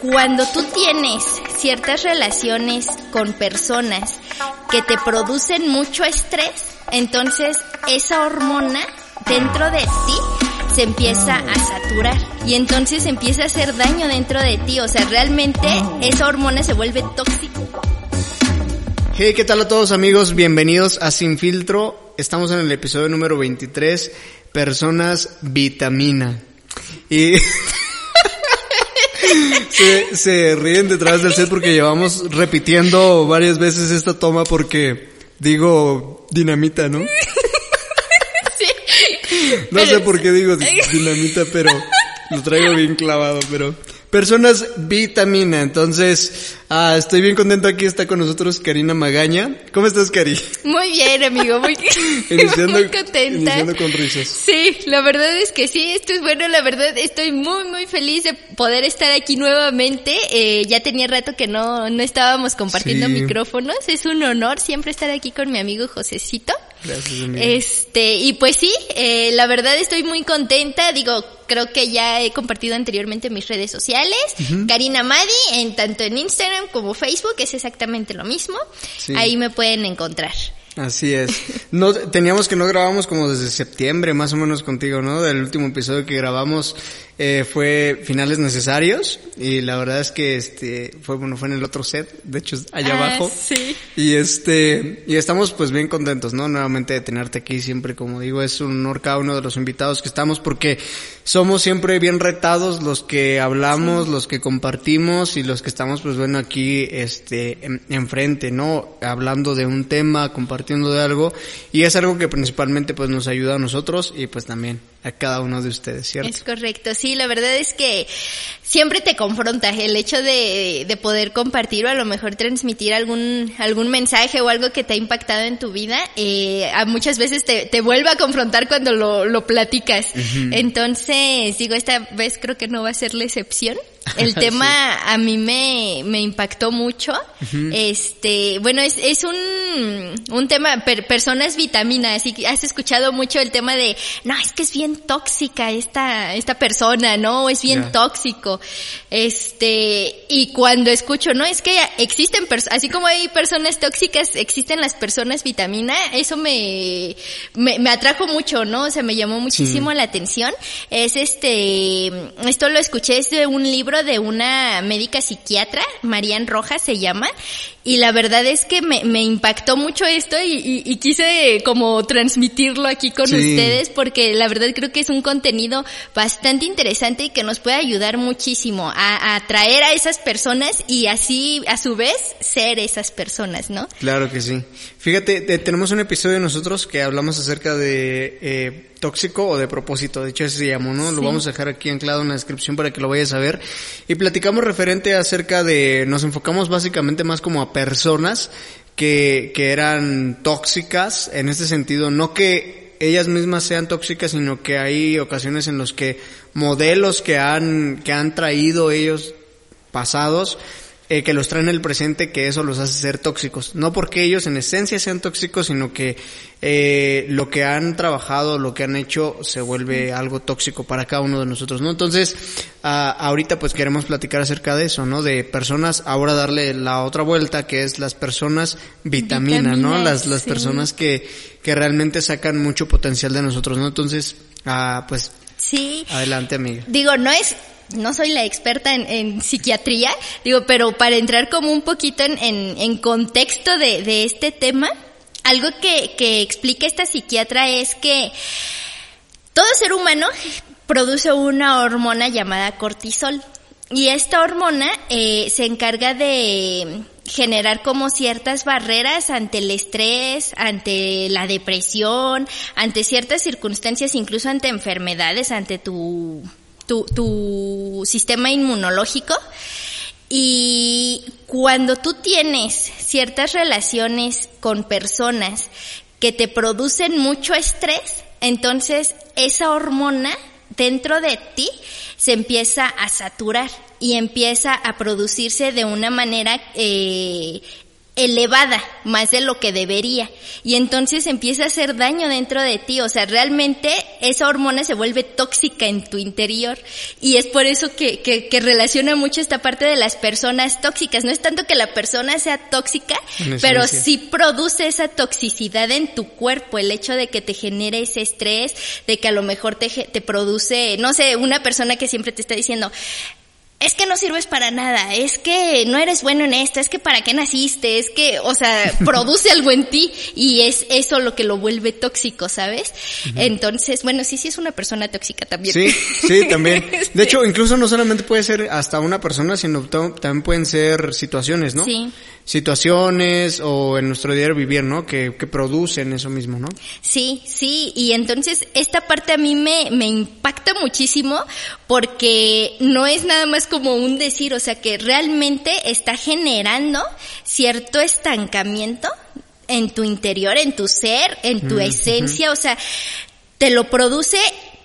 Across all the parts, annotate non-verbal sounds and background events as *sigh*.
Cuando tú tienes ciertas relaciones con personas que te producen mucho estrés, entonces esa hormona dentro de ti se empieza a saturar y entonces empieza a hacer daño dentro de ti. O sea, realmente esa hormona se vuelve tóxica. Hey, ¿qué tal a todos amigos? Bienvenidos a Sin Filtro. Estamos en el episodio número 23, Personas Vitamina. Y *laughs* se, se ríen detrás del set porque llevamos repitiendo varias veces esta toma porque digo dinamita, ¿no? Sí. No sé por qué digo dinamita, pero lo traigo bien clavado, pero personas vitamina. Entonces, ah, estoy bien contento aquí está con nosotros Karina Magaña. ¿Cómo estás, Cari? Muy bien, amigo, muy, *laughs* Iniciando, muy contenta. iniciando con risas. Sí, la verdad es que sí, esto es bueno, la verdad estoy muy, muy feliz de poder estar aquí nuevamente. Eh, ya tenía rato que no, no estábamos compartiendo Sí. micrófonos. Es un honor siempre estar aquí con mi amigo Josecito. Gracias, amiga. Este, y pues sí, eh, la verdad estoy muy contenta, digo, creo que ya he compartido anteriormente en mis redes sociales, Karina Madi, en tanto en Instagram como Facebook, es exactamente lo mismo, Sí. ahí me pueden encontrar. Así es. *laughs* No, teníamos que no grabamos como desde septiembre, más o menos contigo, ¿no? Del último episodio que grabamos eh, fue finales necesarios y la verdad es que este fue bueno fue en el otro set, de hecho allá Ah, abajo. sí. Y este y estamos pues bien contentos, ¿no? Nuevamente de tenerte aquí siempre, como digo, es un honor cada uno de los invitados que estamos porque somos siempre bien retados los que hablamos, los que compartimos y los que estamos pues bueno aquí este en- enfrente, ¿no? Hablando de un tema, compartiendo de algo y es algo que principalmente pues nos ayuda a nosotros y pues también a cada uno de ustedes, ¿cierto? Es correcto, sí, la verdad es que siempre te confronta el hecho de, de poder compartir o a lo mejor transmitir algún, algún mensaje o algo que te ha impactado en tu vida, eh, a muchas veces te, te vuelve a confrontar cuando lo, lo platicas. Entonces, digo, esta vez creo que no va a ser la excepción. *laughs* El tema a mí me, me impactó mucho. Este, bueno, es, es un, un tema, per- personas vitamina, así que has escuchado mucho el tema de, no, es que es bien tóxica esta, esta persona, ¿no? Es bien tóxico. Este, y cuando escucho, no, es que existen personas, así como hay personas tóxicas, existen las personas vitamina, eso me, me, me atrajo mucho, ¿no? O sea, me llamó muchísimo la atención. Es este, esto lo escuché, es de un libro de una médica psiquiatra, Marian Rojas se llama, y la verdad es que me, me impactó mucho esto y, y- y quise como transmitirlo aquí con Sí. ustedes porque la verdad creo que es un contenido bastante interesante y que nos puede ayudar muchísimo a, a atraer a esas personas y así a su vez ser esas personas, ¿no? Claro que sí. Fíjate, te- tenemos un episodio nosotros que hablamos acerca de eh, tóxico o de propósito. De hecho, ese se llamó, ¿no? Lo vamos a dejar aquí anclado en la descripción para que lo vayas a ver. Y platicamos referente acerca de, nos enfocamos básicamente más como a personas que, que eran tóxicas en este sentido. No que ellas mismas sean tóxicas, sino que hay ocasiones en los que modelos que han, que han traído ellos pasados eh, que los traen el presente que eso los hace ser tóxicos. No porque ellos en esencia sean tóxicos, sino que eh, lo que han trabajado, lo que han hecho, se vuelve algo tóxico para cada uno de nosotros, ¿no? Entonces, ah, ahorita pues queremos platicar acerca de eso, ¿no? De personas, ahora darle la otra vuelta, que es las personas vitamina, ¿no? Vitaminas, Las, las sí. personas que, que realmente sacan mucho potencial de nosotros, ¿no? Entonces, ah, pues, Sí. adelante amiga. Digo, no es, no soy la experta en, psiquiatría, digo, pero para entrar como un poquito en, en, en contexto de, de este tema, algo que, que explica esta psiquiatra es que todo ser humano produce una hormona llamada cortisol. Y esta hormona eh, se encarga de generar como ciertas barreras ante el estrés, ante la depresión, ante ciertas circunstancias, incluso ante enfermedades, ante tu tu, sistema inmunológico. Y cuando tú tienes ciertas relaciones con personas que te producen mucho estrés, entonces esa hormona dentro de ti se empieza a saturar y empieza a producirse de una manera eh, elevada más de lo que debería. Y entonces empieza a hacer daño dentro de ti, o sea, realmente esa hormona se vuelve tóxica en tu interior. Y es por eso que, que, que relaciona mucho esta parte de las personas tóxicas, no es tanto que la persona sea tóxica, pero sí produce esa toxicidad en tu cuerpo, el hecho de que te genere ese estrés, de que a lo mejor te, te produce, no sé, una persona que siempre te está diciendo, es que no sirves para nada, es que no eres bueno en esto, es que para qué naciste, es que, o sea, *laughs* produce algo en ti y es eso lo que lo vuelve tóxico, ¿sabes? Entonces, bueno, sí, sí es una persona tóxica también. Sí, sí, también. *laughs* De hecho, incluso no solamente puede ser hasta una persona, sino también pueden ser situaciones, ¿no? Sí. Situaciones o en nuestro diario vivir, ¿no? Que, que producen eso mismo, ¿no? Sí, sí, y entonces esta parte a mí me, me impacta muchísimo porque no es nada más como un decir, o sea que realmente está generando cierto estancamiento en tu interior, en tu ser, en tu esencia, o sea, te lo produce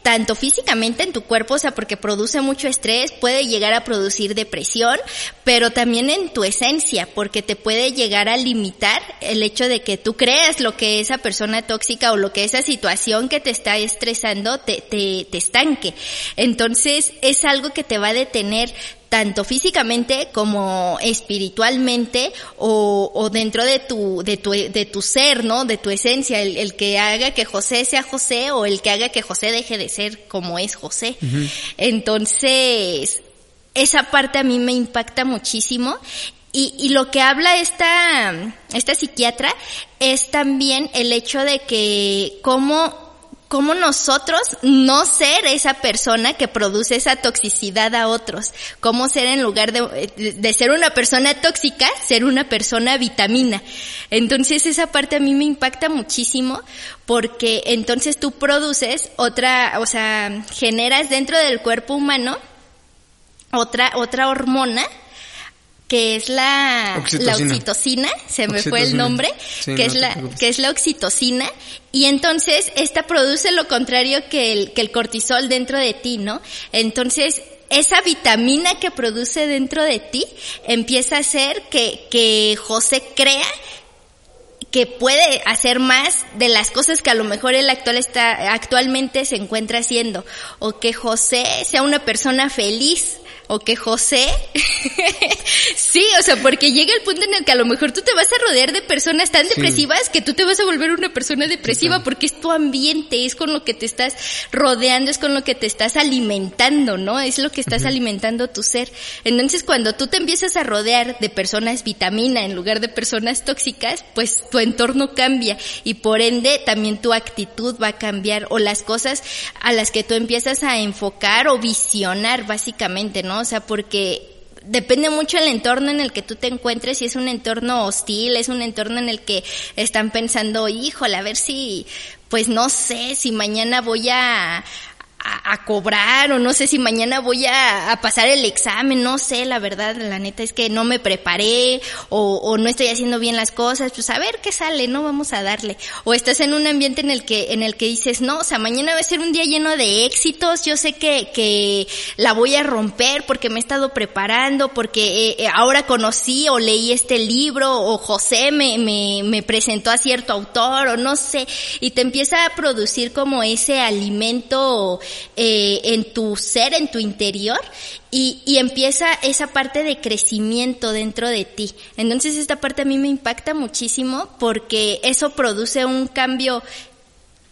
tanto físicamente en tu cuerpo, o sea, porque produce mucho estrés, puede llegar a producir depresión, pero también en tu esencia, porque te puede llegar a limitar el hecho de que tú creas lo que esa persona tóxica o lo que esa situación que te está estresando te, te, te estanque. Entonces, es algo que te va a detener tanto físicamente como espiritualmente o, o, dentro de tu, de tu, de tu ser, ¿no? De tu esencia, el, el, que haga que José sea José o el que haga que José deje de ser como es José. Uh -huh. Entonces, esa parte a mí me impacta muchísimo y, y, lo que habla esta, esta psiquiatra es también el hecho de que cómo cómo nosotros no ser esa persona que produce esa toxicidad a otros, cómo ser en lugar de, de, ser una persona tóxica, ser una persona vitamina. Entonces esa parte a mí me impacta muchísimo porque entonces tú produces otra, o sea, generas dentro del cuerpo humano otra, otra hormona que es la oxitocina, la oxitocina se me oxitocina. fue el nombre, sí, que no es la que es la oxitocina y entonces esta produce lo contrario que el que el cortisol dentro de ti, ¿no? Entonces esa vitamina que produce dentro de ti empieza a hacer que que José crea que puede hacer más de las cosas que a lo mejor él actual está, actualmente se encuentra haciendo, o que José sea una persona feliz, o que José, *laughs* sí, o sea, porque llega el punto en el que a lo mejor tú te vas a rodear de personas tan depresivas que tú te vas a volver una persona depresiva porque es tu ambiente, es con lo que te estás rodeando, es con lo que te estás alimentando, ¿no? Es lo que estás uh -huh. alimentando tu ser. Entonces, cuando tú te empiezas a rodear de personas vitamina en lugar de personas tóxicas, pues tu entorno cambia y por ende también tu actitud va a cambiar o las cosas a las que tú empiezas a enfocar o visionar básicamente, ¿no? O sea, porque depende mucho el entorno en el que tú te encuentres, si es un entorno hostil, es un entorno en el que están pensando, híjole, a ver si, pues no sé, si mañana voy a, a, cobrar o no sé si mañana voy a, a, pasar el examen, no sé, la verdad, la neta es que no me preparé o, o, no estoy haciendo bien las cosas, pues a ver qué sale, no vamos a darle. O estás en un ambiente en el que, en el que dices, no, o sea, mañana va a ser un día lleno de éxitos, yo sé que, que la voy a romper porque me he estado preparando, porque eh, ahora conocí o leí este libro o José me, me, me presentó a cierto autor o no sé, y te empieza a producir como ese alimento eh, en tu ser, en tu interior, y, y, empieza esa parte de crecimiento dentro de ti. Entonces esta parte a mí me impacta muchísimo porque eso produce un cambio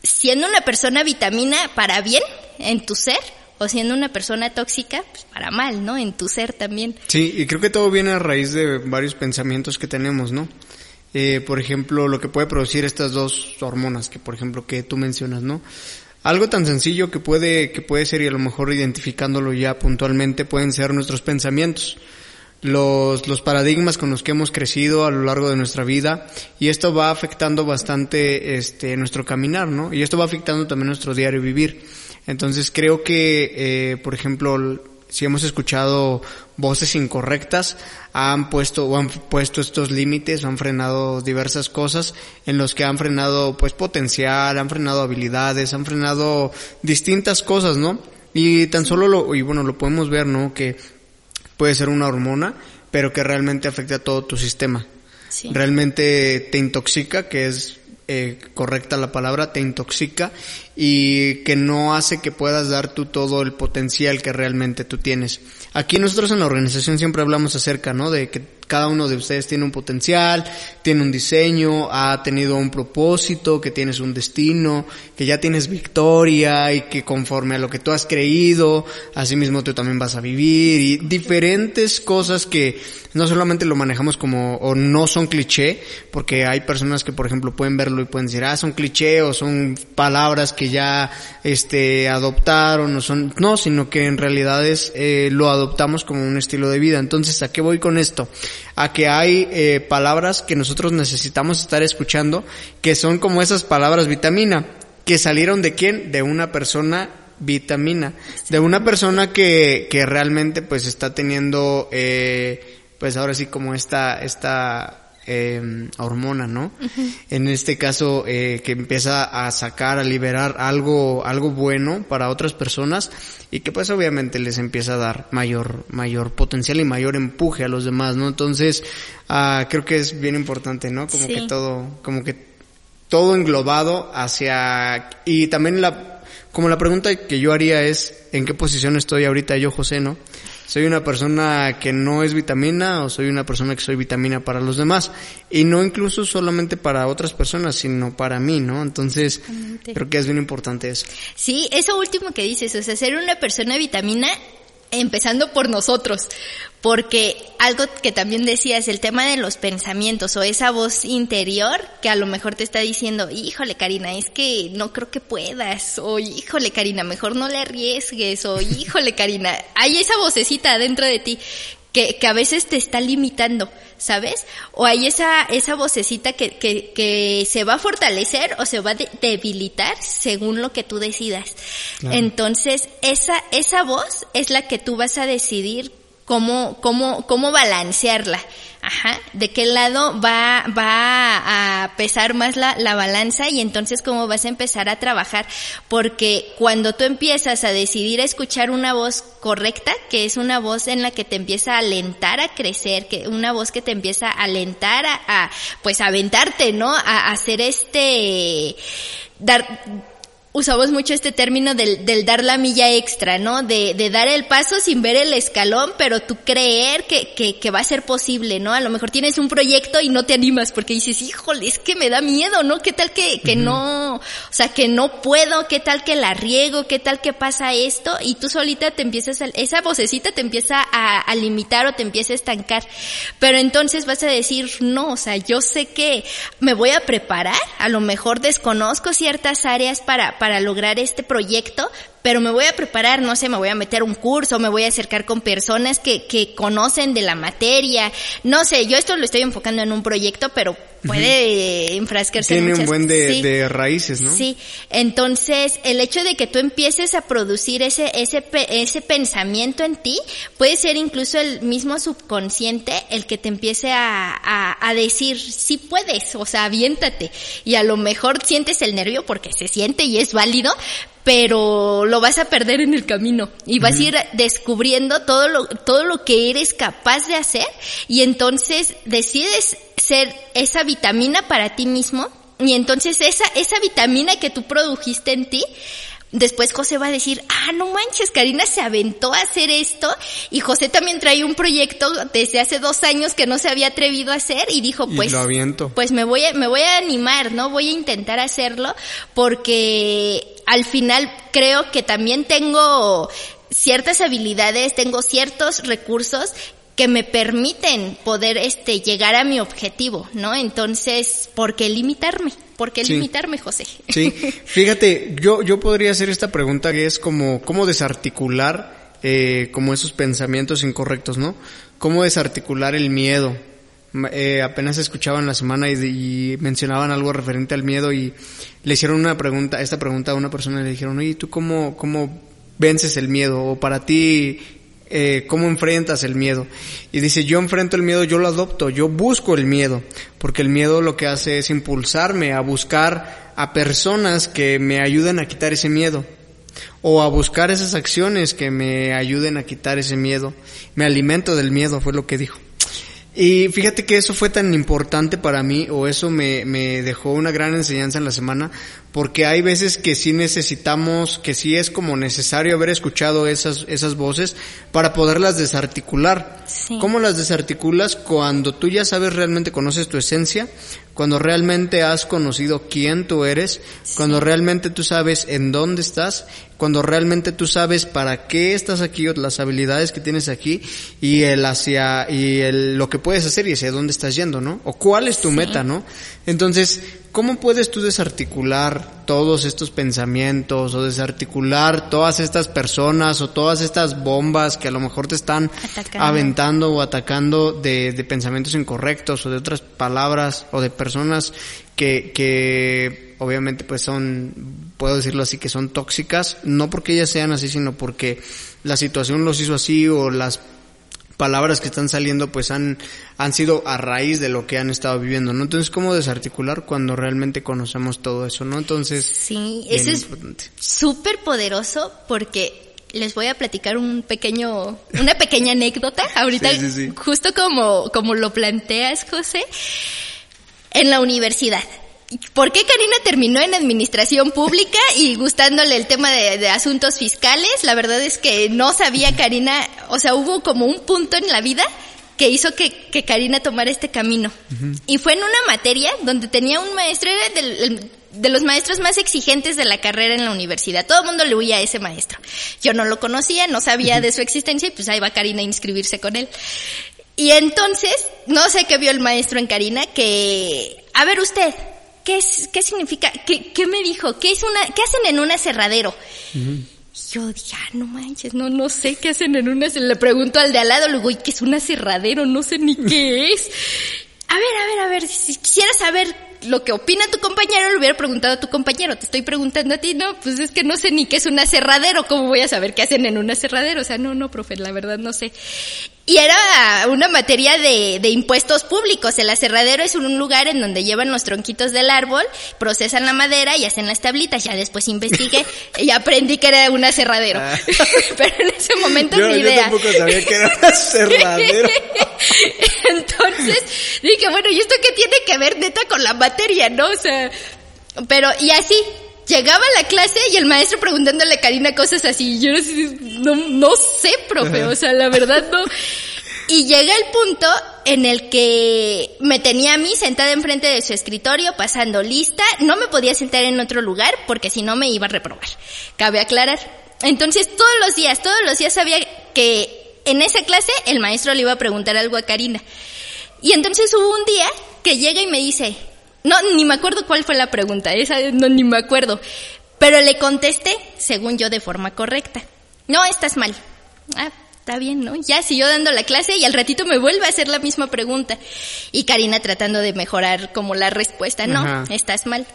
siendo una persona vitamina para bien en tu ser o siendo una persona tóxica pues para mal, ¿no? En tu ser también. Sí, y creo que todo viene a raíz de varios pensamientos que tenemos, ¿no? Eh, por ejemplo, lo que puede producir estas dos hormonas que, por ejemplo, que tú mencionas, ¿no? Algo tan sencillo que puede, que puede ser y a lo mejor identificándolo ya puntualmente pueden ser nuestros pensamientos. Los, los paradigmas con los que hemos crecido a lo largo de nuestra vida y esto va afectando bastante este nuestro caminar, ¿no? Y esto va afectando también nuestro diario vivir. Entonces creo que, eh, por ejemplo, si hemos escuchado voces incorrectas, han puesto o han puesto estos límites, han frenado diversas cosas en los que han frenado pues potencial, han frenado habilidades, han frenado distintas cosas, ¿no? Y tan solo lo, y bueno, lo podemos ver, ¿no? Que puede ser una hormona, pero que realmente afecta a todo tu sistema. Realmente te intoxica, que es eh, correcta la palabra, te intoxica y que no hace que puedas dar tú todo el potencial que realmente tú tienes. Aquí nosotros en la organización siempre hablamos acerca, ¿no? De que cada uno de ustedes tiene un potencial, tiene un diseño, ha tenido un propósito, que tienes un destino, que ya tienes victoria y que conforme a lo que tú has creído, así mismo tú también vas a vivir y diferentes cosas que no solamente lo manejamos como o no son cliché, porque hay personas que por ejemplo pueden verlo y pueden decir, ah, son cliché o son palabras que ya este adoptaron o son no, sino que en realidad es eh, lo adoptamos como un estilo de vida. Entonces, ¿a qué voy con esto? A que hay eh, palabras que nosotros necesitamos estar escuchando que son como esas palabras vitamina que salieron de quién? De una persona vitamina, de una persona que, que realmente pues está teniendo eh, pues ahora sí como esta, esta eh, hormona, ¿no? En este caso, eh, que empieza a sacar, a liberar algo, algo bueno para otras personas y que pues obviamente les empieza a dar mayor, mayor potencial y mayor empuje a los demás, ¿no? Entonces, ah, creo que es bien importante, ¿no? Como que todo, como que todo englobado hacia, y también la, como la pregunta que yo haría es, ¿en qué posición estoy ahorita yo, José, no? Soy una persona que no es vitamina o soy una persona que soy vitamina para los demás. Y no incluso solamente para otras personas sino para mí no entonces creo que es bien importante eso. Sí eso último que dices o sea ser una persona vitamina empezando por nosotros, porque algo que también decías, el tema de los pensamientos o esa voz interior que a lo mejor te está diciendo, híjole Karina, es que no creo que puedas, o híjole Karina, mejor no le arriesgues, o híjole Karina, hay esa vocecita dentro de ti que, que a veces te está limitando, ¿sabes? O hay esa, esa vocecita que, que, que se va a fortalecer o se va a debilitar según lo que tú decidas. Entonces, esa, esa voz es la que tú vas a decidir cómo, cómo, cómo balancearla. Ajá, de qué lado va, va a pesar más la, la balanza y entonces cómo vas a empezar a trabajar. Porque cuando tú empiezas a decidir a escuchar una voz correcta, que es una voz en la que te empieza a alentar a crecer, que una voz que te empieza a alentar a, a pues aventarte, ¿no? A hacer este, dar, usamos mucho este término del, del, dar la milla extra, ¿no? De, de, dar el paso sin ver el escalón, pero tú creer que, que, que, va a ser posible, ¿no? A lo mejor tienes un proyecto y no te animas porque dices, híjole, es que me da miedo, ¿no? ¿Qué tal que, que uh -huh. no, o sea, que no puedo, qué tal que la riego, qué tal que pasa esto? Y tú solita te empiezas, a, esa vocecita te empieza a, a limitar o te empieza a estancar. Pero entonces vas a decir, no, o sea, yo sé que me voy a preparar, a lo mejor desconozco ciertas áreas para, para lograr este proyecto, pero me voy a preparar, no sé, me voy a meter un curso, me voy a acercar con personas que, que conocen de la materia, no sé, yo esto lo estoy enfocando en un proyecto, pero puede uh -huh. enfrascarse Tiene en un buen de, sí. de, raíces, ¿no? Sí, entonces el hecho de que tú empieces a producir ese, ese, ese pensamiento en ti, puede ser incluso el mismo subconsciente el que te empiece a, a, a decir, sí puedes, o sea, aviéntate, y a lo mejor sientes el nervio porque se siente y es válido, pero lo vas a perder en el camino y vas uh -huh. a ir descubriendo todo lo, todo lo que eres capaz de hacer y entonces decides ser esa vitamina para ti mismo y entonces esa, esa vitamina que tú produjiste en ti Después José va a decir, ah, no manches, Karina se aventó a hacer esto y José también trae un proyecto desde hace dos años que no se había atrevido a hacer y dijo, pues, y lo aviento. pues me voy a, me voy a animar, ¿no? Voy a intentar hacerlo porque al final creo que también tengo ciertas habilidades, tengo ciertos recursos que me permiten poder este llegar a mi objetivo, ¿no? Entonces, ¿por qué limitarme? ¿Por qué sí. limitarme, José? Sí, fíjate, yo, yo podría hacer esta pregunta que es como, ¿cómo desarticular eh, como esos pensamientos incorrectos, ¿no? ¿Cómo desarticular el miedo? eh, apenas escuchaban la semana y, y, mencionaban algo referente al miedo y le hicieron una pregunta, esta pregunta a una persona y le dijeron, oye, ¿tú cómo, cómo vences el miedo? O para ti, eh, ¿cómo enfrentas el miedo? Y dice, yo enfrento el miedo, yo lo adopto, yo busco el miedo, porque el miedo lo que hace es impulsarme a buscar a personas que me ayuden a quitar ese miedo o a buscar esas acciones que me ayuden a quitar ese miedo. Me alimento del miedo, fue lo que dijo. Y fíjate que eso fue tan importante para mí, o eso me, me dejó una gran enseñanza en la semana, porque hay veces que sí necesitamos, que sí es como necesario haber escuchado esas, esas voces para poderlas desarticular. Sí. ¿Cómo las desarticulas? Cuando tú ya sabes realmente conoces tu esencia, cuando realmente has conocido quién tú eres, Sí. cuando realmente tú sabes en dónde estás, cuando realmente tú sabes para qué estás aquí o las habilidades que tienes aquí y el hacia y el lo que puedes hacer y hacia dónde estás yendo, ¿no? O cuál es tu Sí. meta, ¿no? Entonces, ¿cómo puedes tú desarticular todos estos pensamientos o desarticular todas estas personas o todas estas bombas que a lo mejor te están Atacando. aventando o atacando de, de pensamientos incorrectos o de otras palabras o de personas que, que obviamente pues son, puedo decirlo así, que son tóxicas, no porque ellas sean así, sino porque la situación los hizo así o las palabras que están saliendo pues han, han sido a raíz de lo que han estado viviendo, ¿no? Entonces, ¿cómo desarticular cuando realmente conocemos todo eso, ¿no? Entonces, Sí, eso es súper poderoso porque les voy a platicar un pequeño, una pequeña anécdota. Ahorita, Sí, sí, sí. justo como, como lo planteas, José, en la universidad. ¿Por qué Karina terminó en administración pública y gustándole el tema de, de asuntos fiscales? La verdad es que no sabía Karina, o sea, hubo como un punto en la vida que hizo que, que Karina tomara este camino. Y fue en una materia donde tenía un maestro, era del- de los maestros más exigentes de la carrera en la universidad. Todo el mundo le huía a ese maestro. Yo no lo conocía, no sabía de su existencia y pues ahí va Karina a inscribirse con él. Y entonces, no sé qué vio el maestro en Karina, que, a ver usted, ¿qué es, qué significa, qué, qué me dijo? ¿Qué es una, qué hacen en un aserradero? Y Yo dije, ah, no manches, no, no sé qué hacen en una, le pregunto al de al lado, luego, ¿y qué es un aserradero? No sé ni qué es. A ver, a ver, a ver, si quisiera saber lo que opina tu compañero, le hubiera preguntado a tu compañero, te estoy preguntando a ti, no, pues es que no sé ni qué es un aserradero, ¿cómo voy a saber qué hacen en un aserradero? O sea, no, no, profe, la verdad no sé. Y era una materia de, de impuestos públicos. El aserradero es un lugar en donde llevan los tronquitos del árbol, procesan la madera y hacen las tablitas. Ya después investigué y aprendí que era un aserradero. Ah. *laughs* Pero en ese momento Yo, ni yo idea. tampoco sabía que era un *laughs* aserradero. Entonces dije, bueno, ¿y esto qué tiene que ver neta con la materia, no? O sea, pero, y así, llegaba a la clase y el maestro preguntándole a Karina cosas así, y yo no, sé, no, no sé, profe, o sea, la verdad no. Y llega el punto en el que me tenía a mí sentada enfrente de su escritorio, pasando lista, no me podía sentar en otro lugar porque si no me iba a reprobar. Cabe aclarar. Entonces todos los días, todos los días sabía que en esa clase el maestro le iba a preguntar algo a Karina. Y entonces hubo un día que llega y me dice, no, ni me acuerdo cuál fue la pregunta, esa no, ni me acuerdo, pero le contesté, según yo, de forma correcta. No, estás mal. Ah, está bien, ¿no? Ya siguió dando la clase y al ratito me vuelve a hacer la misma pregunta. Y Karina tratando de mejorar como la respuesta, no, Ajá. estás mal.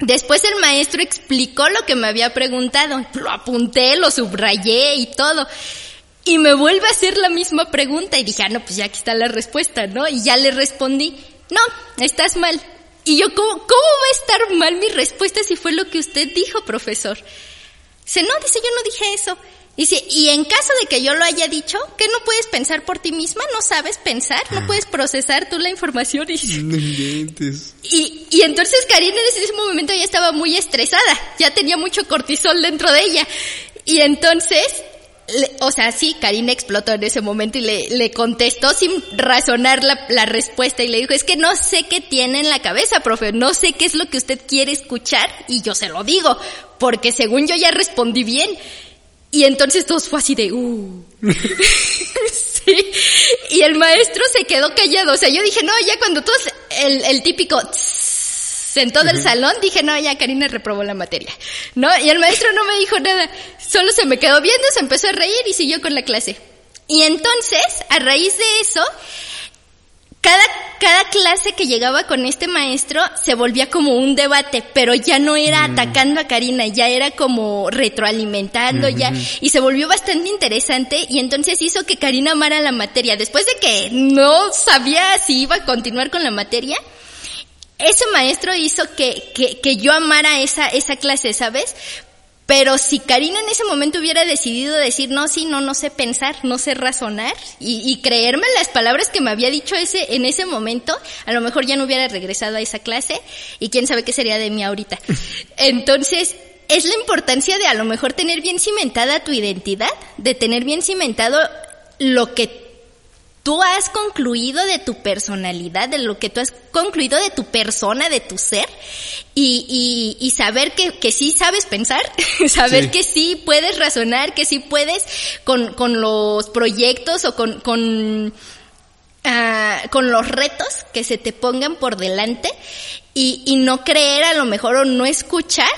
Después el maestro explicó lo que me había preguntado, lo apunté, lo subrayé y todo. Y me vuelve a hacer la misma pregunta y dije, ah, no, pues ya aquí está la respuesta, ¿no? Y ya le respondí, no, estás mal. Y yo, ¿cómo, cómo va a estar mal mi respuesta si fue lo que usted dijo, profesor? Dice, no, dice, yo no dije eso. Dice, y en caso de que yo lo haya dicho, ¿qué no puedes pensar por ti misma? ¿No sabes pensar? ¿No puedes procesar tú la información? Y *laughs* No y, y entonces Karina en ese momento ya estaba muy estresada, ya tenía mucho cortisol dentro de ella. Y entonces, le- o sea, sí, Karina explotó en ese momento y le, le contestó sin razonar la, la respuesta y le dijo, es que no sé qué tiene en la cabeza, profe, no sé qué es lo que usted quiere escuchar y yo se lo digo, porque según yo ya respondí bien. Y entonces todos fue así de, uh. *laughs* *laughs* sí. Y el maestro se quedó callado. O sea, yo dije, no, ya cuando todos, el, el típico tss, en todo el salón, dije, no, ya Karina reprobó la materia. ¿No? Y el maestro no me dijo nada. Solo se me quedó viendo, se empezó a reír y siguió con la clase. Y entonces, a raíz de eso, cada, cada clase que llegaba con este maestro se volvía como un debate, pero ya no era Mm. atacando a Karina, ya era como retroalimentando, ya, y se volvió bastante interesante y entonces hizo que Karina amara la materia. Después de que no sabía si iba a continuar con la materia, ese maestro hizo que, que, que yo amara esa, esa clase, ¿sabes? Pero si Karina en ese momento hubiera decidido decir, no, sí, no, no sé pensar, no sé razonar, y, y creerme las palabras que me había dicho ese, en ese momento, a lo mejor ya no hubiera regresado a esa clase, y quién sabe qué sería de mí ahorita. *laughs* Entonces, es la importancia de a lo mejor tener bien cimentada tu identidad, de tener bien cimentado lo que tú has concluido de tu personalidad, de lo que tú has concluido de tu persona, de tu ser, y, y, y saber que, que sí sabes pensar, *laughs* saber Sí. que sí puedes razonar, que sí puedes con, con los proyectos o con, con, ah, con los retos que se te pongan por delante y, y no creer a lo mejor o no escuchar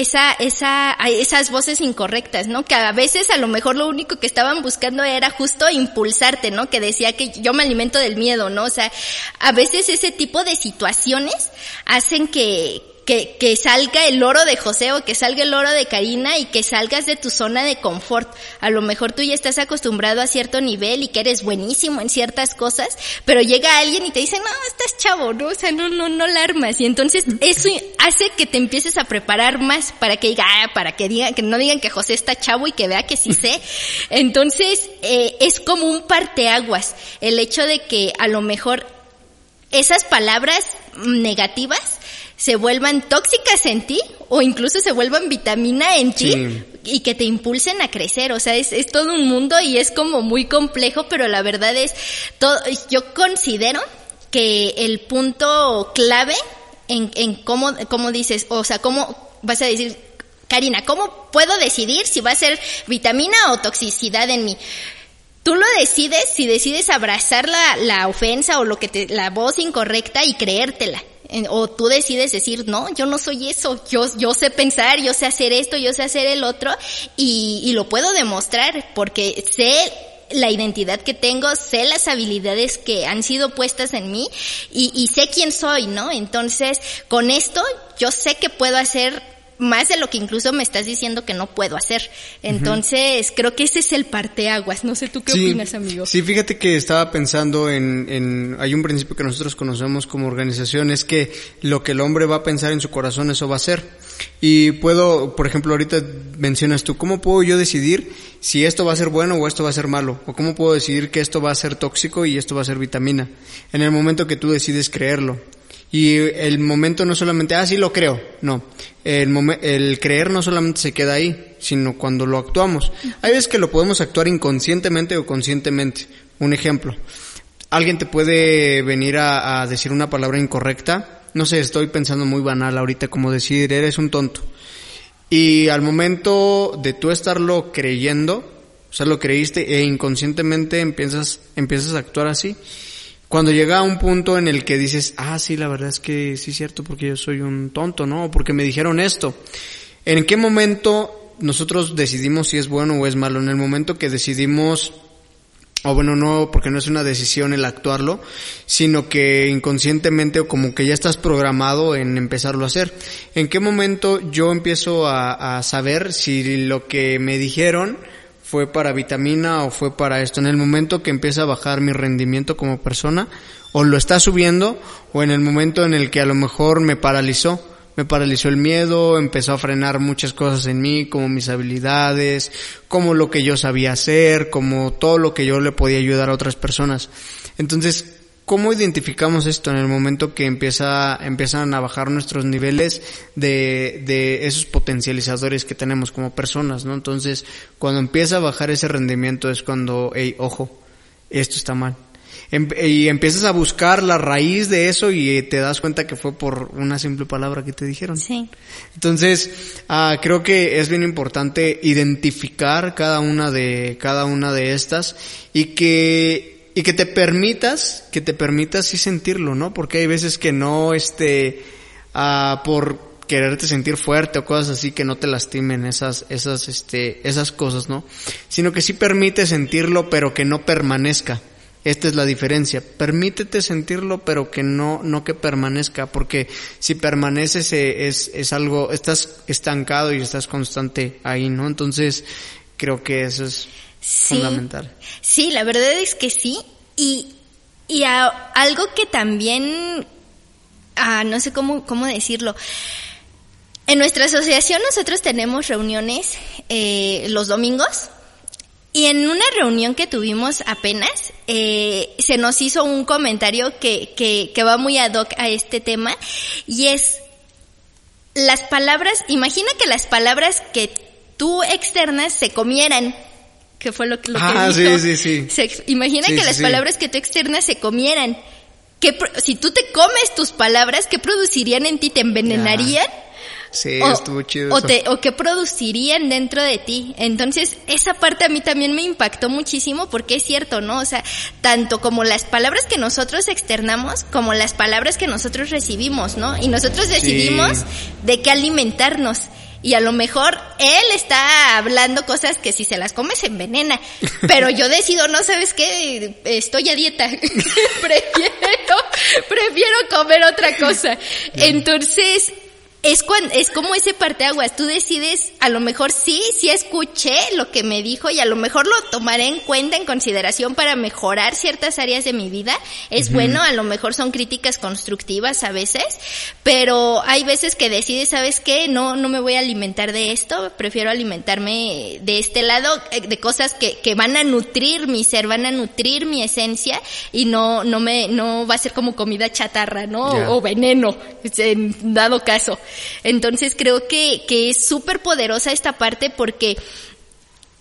esa, esa, esas voces incorrectas, ¿no? Que a veces a lo mejor lo único que estaban buscando era justo impulsarte, ¿no? Que decía que yo me alimento del miedo, ¿no? O sea, a veces ese tipo de situaciones hacen que, que, que salga el oro de José o que salga el oro de Karina y que salgas de tu zona de confort. A lo mejor tú ya estás acostumbrado a cierto nivel y que eres buenísimo en ciertas cosas, pero llega alguien y te dice, no, estás chavo, ¿no? O sea, no, no, no la armas. Y entonces eso hace que te empieces a preparar más para que diga, ah, para que digan, que no digan que José está chavo y que vea que sí sé. *laughs* Entonces, eh, es como un parteaguas. El hecho de que a lo mejor esas palabras negativas se vuelvan tóxicas en ti o incluso se vuelvan vitamina en ti Sí. y que te impulsen a crecer. O sea, es, es todo un mundo y es como muy complejo, pero la verdad es, todo, yo considero que el punto clave en, en cómo, cómo dices, o sea, cómo vas a decir, Karina, ¿cómo puedo decidir si va a ser vitamina o toxicidad en mí? Tú lo decides si decides abrazar la, la ofensa o lo que te, la voz incorrecta y creértela. O tú decides decir, no, yo no soy eso, yo, yo sé pensar, yo sé hacer esto, yo sé hacer el otro, y, y lo puedo demostrar porque sé la identidad que tengo, sé las habilidades que han sido puestas en mí y, y sé quién soy, ¿no? Entonces, con esto yo sé que puedo hacer más de lo que incluso me estás diciendo que no puedo hacer. Entonces, creo que ese es el parteaguas. No sé tú qué Sí, opinas, amigo. Sí, fíjate que estaba pensando en, en, hay un principio que nosotros conocemos como organización, es que lo que el hombre va a pensar en su corazón, eso va a ser. Y puedo, por ejemplo, ahorita mencionas tú, ¿cómo puedo yo decidir si esto va a ser bueno o esto va a ser malo? ¿O cómo puedo decidir que esto va a ser tóxico y esto va a ser vitamina? En el momento que tú decides creerlo. Y el momento no solamente, ah, sí lo creo, no. El, el creer no solamente se queda ahí, sino cuando lo actuamos. Hay veces que lo podemos actuar inconscientemente o conscientemente. Un ejemplo. Alguien te puede venir a, a decir una palabra incorrecta. No sé, estoy pensando muy banal ahorita como decir, eres un tonto. Y al momento de tú estarlo creyendo, o sea, lo creíste e inconscientemente empiezas, empiezas a actuar así. Cuando llega a un punto en el que dices, ah, sí, la verdad es que sí es cierto porque yo soy un tonto, ¿no? Porque me dijeron esto. ¿En qué momento nosotros decidimos si es bueno o es malo? En el momento que decidimos, o bueno, no, porque no es una decisión el actuarlo, sino que inconscientemente o como que ya estás programado en empezarlo a hacer. ¿En qué momento yo empiezo a saber si lo que me dijeron fue para vitamina o fue para esto? En el momento que empieza a bajar mi rendimiento como persona, o lo está subiendo, o en el momento en el que a lo mejor me paralizó me paralizó el miedo, empezó a frenar muchas cosas en mí, como mis habilidades, como lo que yo sabía hacer, como todo lo que yo le podía ayudar a otras personas. Entonces, ¿cómo identificamos esto en el momento que empieza, empiezan a bajar nuestros niveles de, de esos potencializadores que tenemos como personas, ¿no? Entonces, cuando empieza a bajar ese rendimiento es cuando, hey, ojo, esto está mal. Em- y empiezas a buscar la raíz de eso y eh, te das cuenta que fue por una simple palabra que te dijeron. Sí. Entonces, ah, creo que es bien importante identificar cada una de, cada una de estas y que, y que te permitas, que te permitas sí sentirlo, ¿no? Porque hay veces que no, este, ah, por quererte sentir fuerte o cosas así que no te lastimen esas, esas, este, esas cosas, ¿no? Sino que sí permite sentirlo pero que no permanezca. Esta es la diferencia. Permítete sentirlo, pero que no, no que permanezca, porque si permaneces eh, es, es algo, estás estancado y estás constante ahí, ¿no? Entonces, creo que eso es fundamental. Sí, la verdad es que sí. Y, y algo que también, ah, no sé cómo, cómo decirlo, en nuestra asociación nosotros tenemos reuniones eh, los domingos. Y en una reunión que tuvimos apenas, eh, se nos hizo un comentario que, que, que va muy ad hoc a este tema. Y es las palabras, imagina que las palabras que tú externas se comieran que fue lo, que ah, dijo. Sí, sí, sí. imagina que las palabras que tú externas se comieran. ¿Qué, si tú te comes tus palabras, ¿qué producirían en ti? ¿Te envenenarían? Sí, estuvo chido. O, te, o qué producirían dentro de ti. Entonces, esa parte a mí también me impactó muchísimo porque es cierto, ¿no? O sea, tanto como las palabras que nosotros externamos, como las palabras que nosotros recibimos, ¿no? Y nosotros decidimos de qué alimentarnos. Y a lo mejor él está hablando cosas que si se las come se envenena. Pero yo decido, no sabes qué, estoy a dieta. *laughs* prefiero, prefiero comer otra cosa. Entonces, es, cuando, es como ese parteaguas, tú decides, a lo mejor sí, sí escuché lo que me dijo y a lo mejor lo tomaré en cuenta, en consideración para mejorar ciertas áreas de mi vida. Es bueno, a lo mejor son críticas constructivas a veces, pero hay veces que decides, ¿sabes qué? No, no me voy a alimentar de esto, prefiero alimentarme de este lado, eh, de cosas que, que van a nutrir mi ser, van a nutrir mi esencia y no, no me, no va a ser como comida chatarra, ¿no? O veneno, en dado caso. Entonces creo que, que es súper poderosa esta parte porque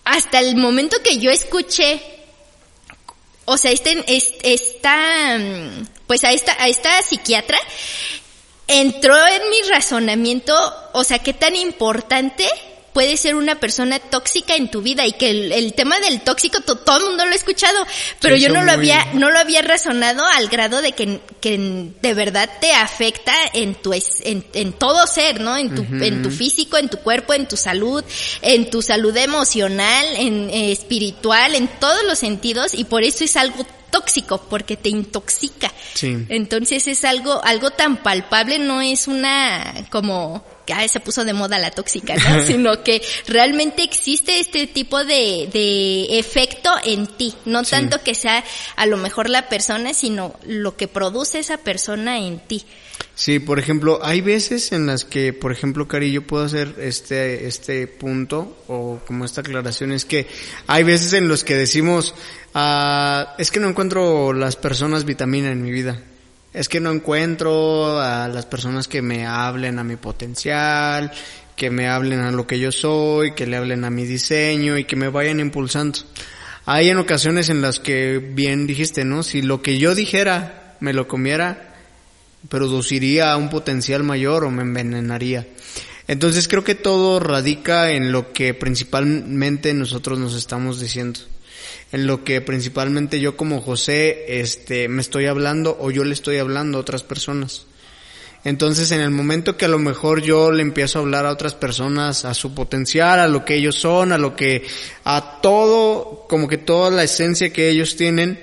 hasta el momento que yo escuché, o sea, este, esta, pues a esta, a esta psiquiatra, entró en mi razonamiento, o sea, qué tan importante puede ser una persona tóxica en tu vida y que el, tema del tóxico todo el mundo lo ha escuchado, pero yo no lo había no lo había razonado al grado de que, que de verdad te afecta en tu en, en todo ser, ¿no? En tu en tu físico, en tu cuerpo, en tu salud, en tu salud emocional, en eh, espiritual, en todos los sentidos y por eso es algo tóxico porque te intoxica. Sí. Entonces es algo algo tan palpable, no es una como que se puso de moda la tóxica, ¿no? *laughs* sino que realmente existe este tipo de, de efecto en ti, no tanto que sea a lo mejor la persona, sino lo que produce esa persona en ti. Sí, por ejemplo, hay veces en las que, por ejemplo, Cari, yo puedo hacer este, este punto o como esta aclaración, es que hay veces en los que decimos, ah, es que no encuentro las personas vitamina en mi vida es que no encuentro a las personas que me hablen a mi potencial, que me hablen a lo que yo soy, que le hablen a mi diseño y que me vayan impulsando. Hay en ocasiones en las que bien dijiste, ¿no? Si lo que yo dijera me lo comiera, produciría un potencial mayor o me envenenaría. Entonces creo que todo radica en lo que principalmente nosotros nos estamos diciendo en lo que principalmente yo como José este me estoy hablando o yo le estoy hablando a otras personas. Entonces, en el momento que a lo mejor yo le empiezo a hablar a otras personas, a su potencial, a lo que ellos son, a lo que, a todo, como que toda la esencia que ellos tienen,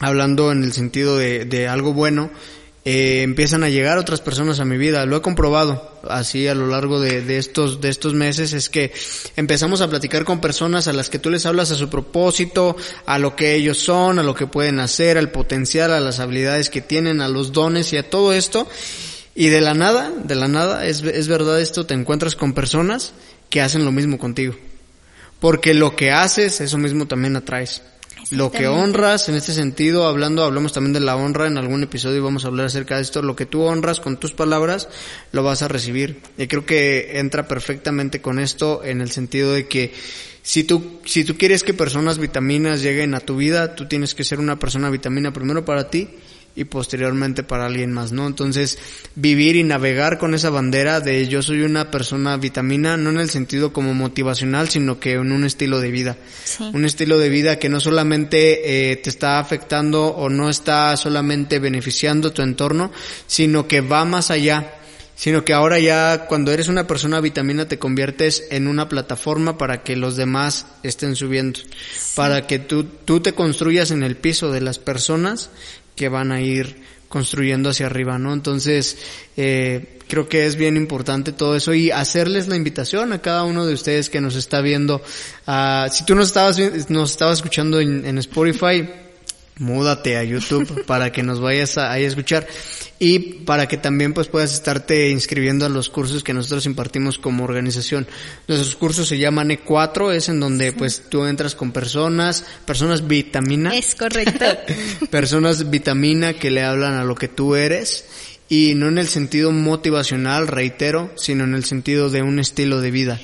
hablando en el sentido de, de algo bueno, eh, empiezan a llegar otras personas a mi vida. Lo he comprobado así a lo largo de, de, estos, de estos meses, es que empezamos a platicar con personas a las que tú les hablas a su propósito, a lo que ellos son, a lo que pueden hacer, al potencial, a las habilidades que tienen, a los dones y a todo esto. Y de la nada, de la nada, es, es verdad esto, te encuentras con personas que hacen lo mismo contigo. Porque lo que haces, eso mismo también atraes. Lo que honras, en este sentido, hablando, hablamos también de la honra en algún episodio y vamos a hablar acerca de esto. Lo que tú honras con tus palabras, lo vas a recibir. Y creo que entra perfectamente con esto en el sentido de que si tú, si tú quieres que personas vitaminas lleguen a tu vida, tú tienes que ser una persona vitamina primero para ti y posteriormente para alguien más, ¿no? Entonces, vivir y navegar con esa bandera de yo soy una persona vitamina, no en el sentido como motivacional, sino que en un estilo de vida. Un estilo de vida que no solamente eh, te está afectando o no está solamente beneficiando tu entorno, sino que va más allá sino que ahora ya cuando eres una persona vitamina te conviertes en una plataforma para que los demás estén subiendo, para que tú, tú te construyas en el piso de las personas que van a ir construyendo hacia arriba, ¿no? Entonces, eh, creo que es bien importante todo eso y hacerles la invitación a cada uno de ustedes que nos está viendo. Uh, si tú nos estabas, nos estabas escuchando en, en Spotify, múdate a YouTube *laughs* para que nos vayas a, a, escuchar y para que también pues puedas estarte inscribiendo a los cursos que nosotros impartimos como organización. Nuestros cursos se llaman E4, es en donde pues tú entras con personas, personas vitamina. Es correcto. *laughs* personas vitamina que le hablan a lo que tú eres y no en el sentido motivacional, reitero, sino en el sentido de un estilo de vida.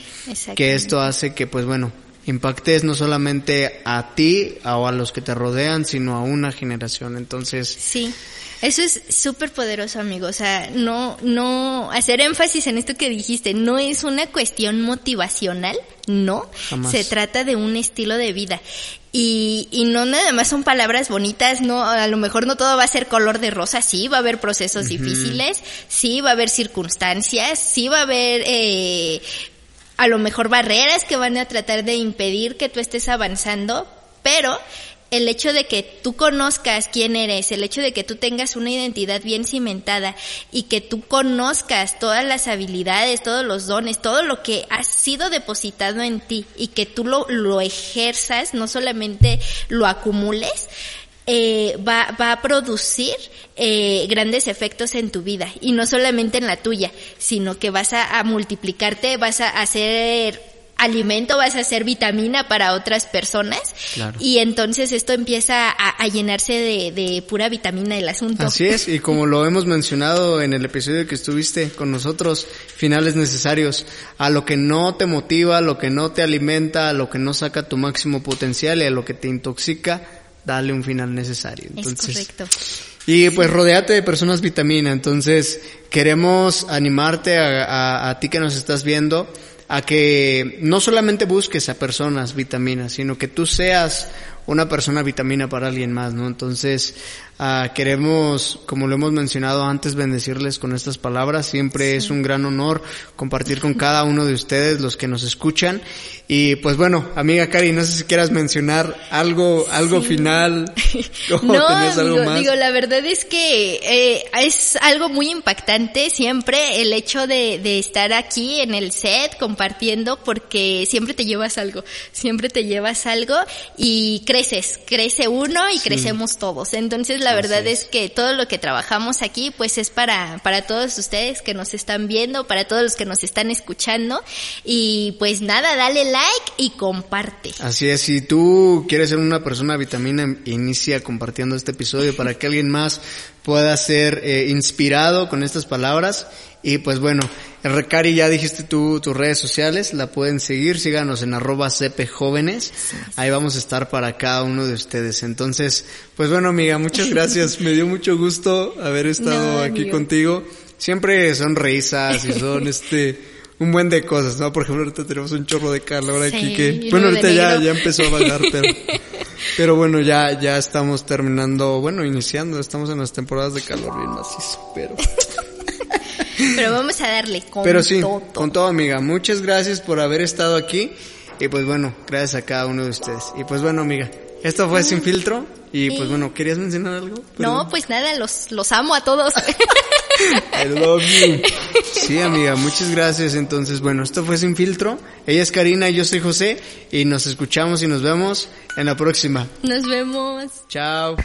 Que esto hace que pues bueno, impactes no solamente a ti o a los que te rodean, sino a una generación. Entonces, sí. Eso es súper poderoso, amigo. O sea, no, no, hacer énfasis en esto que dijiste, no es una cuestión motivacional, no. Jamás. Se trata de un estilo de vida. Y, y no nada más son palabras bonitas, no, a lo mejor no todo va a ser color de rosa, sí, va a haber procesos uh -huh. difíciles, sí, va a haber circunstancias, sí va a haber, eh, a lo mejor barreras que van a tratar de impedir que tú estés avanzando, pero el hecho de que tú conozcas quién eres, el hecho de que tú tengas una identidad bien cimentada y que tú conozcas todas las habilidades, todos los dones, todo lo que ha sido depositado en ti y que tú lo, lo ejerzas, no solamente lo acumules, eh, va, va a producir eh, grandes efectos en tu vida y no solamente en la tuya, sino que vas a, a multiplicarte, vas a hacer alimento, vas a hacer vitamina para otras personas. Claro. Y entonces esto empieza a, a llenarse de, de, pura vitamina el asunto. Así es, y como lo hemos mencionado en el episodio que estuviste con nosotros, finales necesarios, a lo que no te motiva, a lo que no te alimenta, a lo que no saca tu máximo potencial y a lo que te intoxica, dale un final necesario. Entonces, es correcto. Y pues rodeate de personas vitamina, entonces queremos animarte a, a, a ti que nos estás viendo, a que no solamente busques a personas vitaminas, sino que tú seas una persona vitamina para alguien más, ¿no? Entonces, uh, queremos, como lo hemos mencionado antes, bendecirles con estas palabras. Siempre sí. es un gran honor compartir con cada uno de ustedes, los que nos escuchan. Y pues bueno, amiga Cari, no sé si quieras mencionar algo, algo sí. final. *laughs* no, algo digo, más? digo, la verdad es que eh, es algo muy impactante siempre el hecho de, de estar aquí en el set compartiendo porque siempre te llevas algo, siempre te llevas algo y creces, crece uno y sí. crecemos todos. Entonces la verdad es. es. que todo lo que trabajamos aquí pues es para, para todos ustedes que nos están viendo, para todos los que nos están escuchando y pues nada, dale like y comparte. Así es, si tú quieres ser una persona vitamina, inicia compartiendo este episodio para que alguien más pueda ser eh, inspirado con estas palabras y pues bueno, Recari, ya dijiste tú tus redes sociales, la pueden seguir, síganos en arroba jóvenes, ahí vamos a estar para cada uno de ustedes. Entonces, pues bueno amiga, muchas gracias, *laughs* me dio mucho gusto haber estado no, aquí amigo. contigo. Siempre son risas y son este un buen de cosas, ¿no? Por ejemplo, ahorita tenemos un chorro de calor sí, aquí que, bueno, ahorita ya, ya empezó a bajar, pero, *laughs* pero bueno, ya, ya estamos terminando, bueno, iniciando, estamos en las temporadas de calor bien macizo, pero... Pero vamos a darle con Pero sí, todo. con todo, amiga. Muchas gracias por haber estado aquí. Y pues bueno, gracias a cada uno de ustedes. Y pues bueno, amiga, esto fue Sin Filtro. Y pues bueno, ¿querías mencionar algo? Perdón. No, pues nada, los, los amo a todos. *laughs* I love you. Sí, amiga, muchas gracias. Entonces, bueno, esto fue Sin Filtro. Ella es Karina y yo soy José. Y nos escuchamos y nos vemos en la próxima. Nos vemos. Chao.